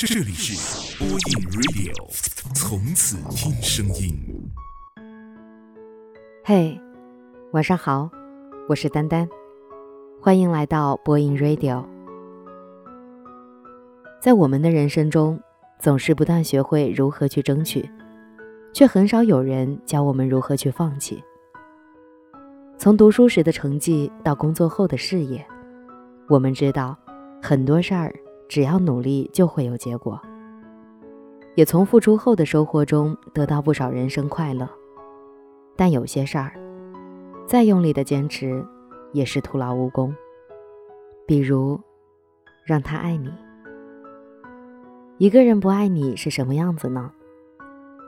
这里是播音 Radio，从此听声音。嘿，晚上好，我是丹丹，欢迎来到播音 Radio。在我们的人生中，总是不断学会如何去争取，却很少有人教我们如何去放弃。从读书时的成绩到工作后的事业，我们知道很多事儿只要努力就会有结果，也从付出后的收获中得到不少人生快乐。但有些事儿，再用力的坚持也是徒劳无功。比如，让他爱你。一个人不爱你是什么样子呢？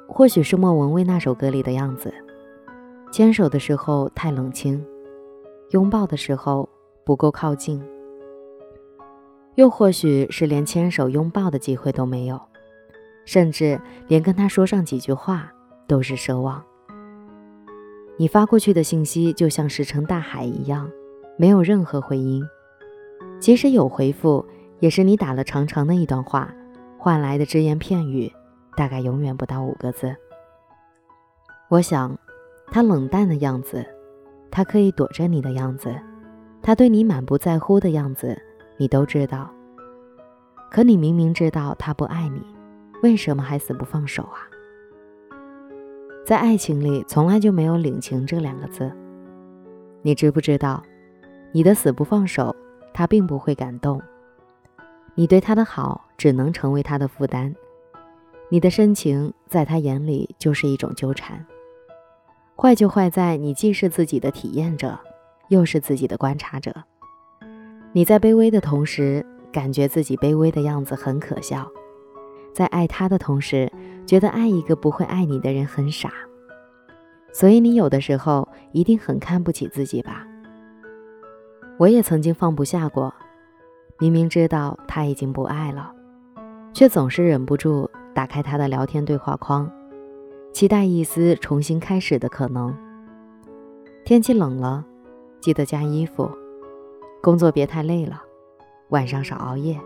或许是莫文蔚那首歌里的样子。牵手的时候太冷清，拥抱的时候不够靠近，又或许是连牵手拥抱的机会都没有，甚至连跟他说上几句话都是奢望。你发过去的信息就像石沉大海一样，没有任何回音，即使有回复，也是你打了长长的一段话换来的只言片语，大概永远不到五个字。我想。他冷淡的样子，他刻意躲着你的样子，他对你满不在乎的样子，你都知道。可你明明知道他不爱你，为什么还死不放手啊？在爱情里，从来就没有领情这两个字。你知不知道，你的死不放手，他并不会感动。你对他的好，只能成为他的负担。你的深情，在他眼里就是一种纠缠。坏就坏在你既是自己的体验者，又是自己的观察者。你在卑微的同时，感觉自己卑微的样子很可笑；在爱他的同时，觉得爱一个不会爱你的人很傻。所以你有的时候一定很看不起自己吧？我也曾经放不下过，明明知道他已经不爱了，却总是忍不住打开他的聊天对话框。期待一丝重新开始的可能。天气冷了，记得加衣服。工作别太累了，晚上少熬夜。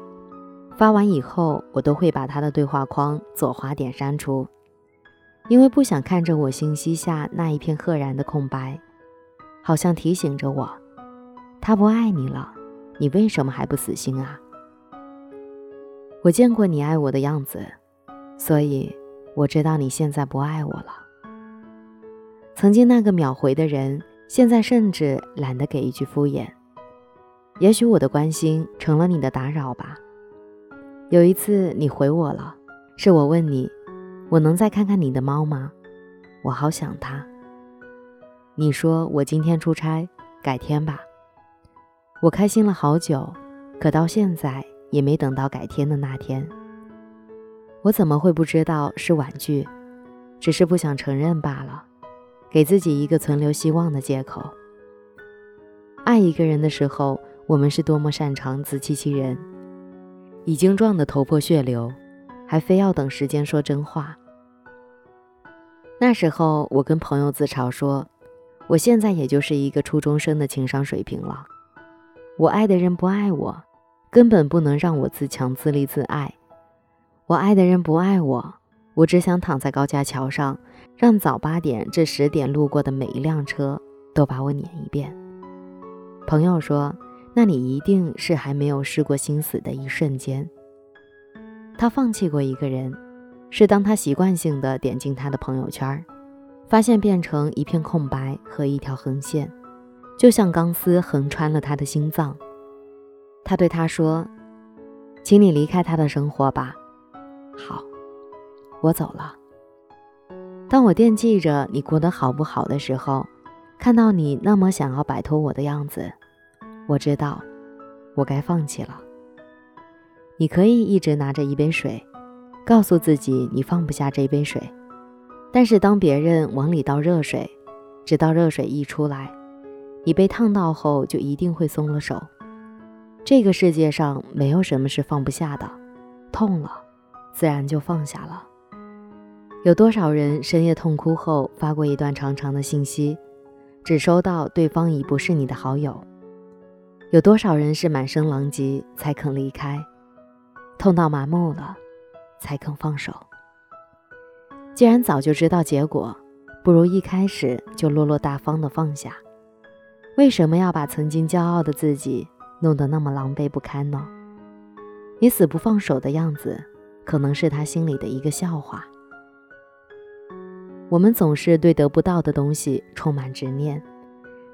发完以后，我都会把他的对话框左滑点删除，因为不想看着我信息下那一片赫然的空白，好像提醒着我，他不爱你了，你为什么还不死心啊？我见过你爱我的样子，所以。我知道你现在不爱我了。曾经那个秒回的人，现在甚至懒得给一句敷衍。也许我的关心成了你的打扰吧。有一次你回我了，是我问你，我能再看看你的猫吗？我好想它。你说我今天出差，改天吧。我开心了好久，可到现在也没等到改天的那天。我怎么会不知道是婉拒，只是不想承认罢了，给自己一个存留希望的借口。爱一个人的时候，我们是多么擅长自欺欺人，已经撞得头破血流，还非要等时间说真话。那时候我跟朋友自嘲说，我现在也就是一个初中生的情商水平了。我爱的人不爱我，根本不能让我自强自立自爱。我爱的人不爱我，我只想躺在高架桥上，让早八点至十点路过的每一辆车都把我撵一遍。朋友说：“那你一定是还没有试过心死的一瞬间。”他放弃过一个人，是当他习惯性的点进他的朋友圈，发现变成一片空白和一条横线，就像钢丝横穿了他的心脏。他对他说：“请你离开他的生活吧。”好，我走了。当我惦记着你过得好不好的时候，看到你那么想要摆脱我的样子，我知道我该放弃了。你可以一直拿着一杯水，告诉自己你放不下这杯水，但是当别人往里倒热水，直到热水溢出来，你被烫到后就一定会松了手。这个世界上没有什么是放不下的，痛了。自然就放下了。有多少人深夜痛哭后发过一段长长的信息，只收到对方已不是你的好友？有多少人是满身狼藉才肯离开？痛到麻木了，才肯放手。既然早就知道结果，不如一开始就落落大方的放下。为什么要把曾经骄傲的自己弄得那么狼狈不堪呢？你死不放手的样子，可能是他心里的一个笑话。我们总是对得不到的东西充满执念，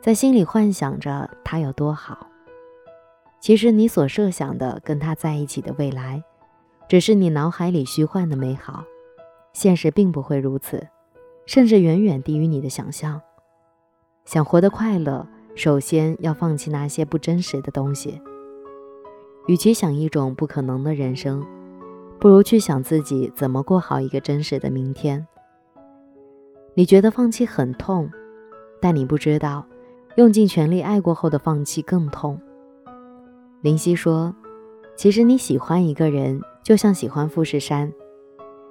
在心里幻想着他有多好。其实你所设想的跟他在一起的未来，只是你脑海里虚幻的美好，现实并不会如此，甚至远远低于你的想象。想活得快乐。首先要放弃那些不真实的东西。与其想一种不可能的人生，不如去想自己怎么过好一个真实的明天。你觉得放弃很痛，但你不知道，用尽全力爱过后的放弃更痛。林夕说：“其实你喜欢一个人，就像喜欢富士山，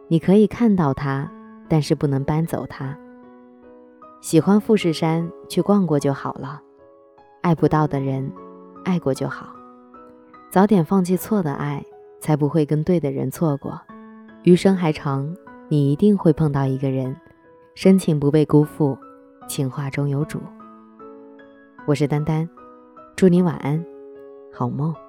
你可以看到它，但是不能搬走它。喜欢富士山，去逛过就好了。”爱不到的人，爱过就好。早点放弃错的爱，才不会跟对的人错过。余生还长，你一定会碰到一个人，深情不被辜负，情话中有主。我是丹丹，祝你晚安，好梦。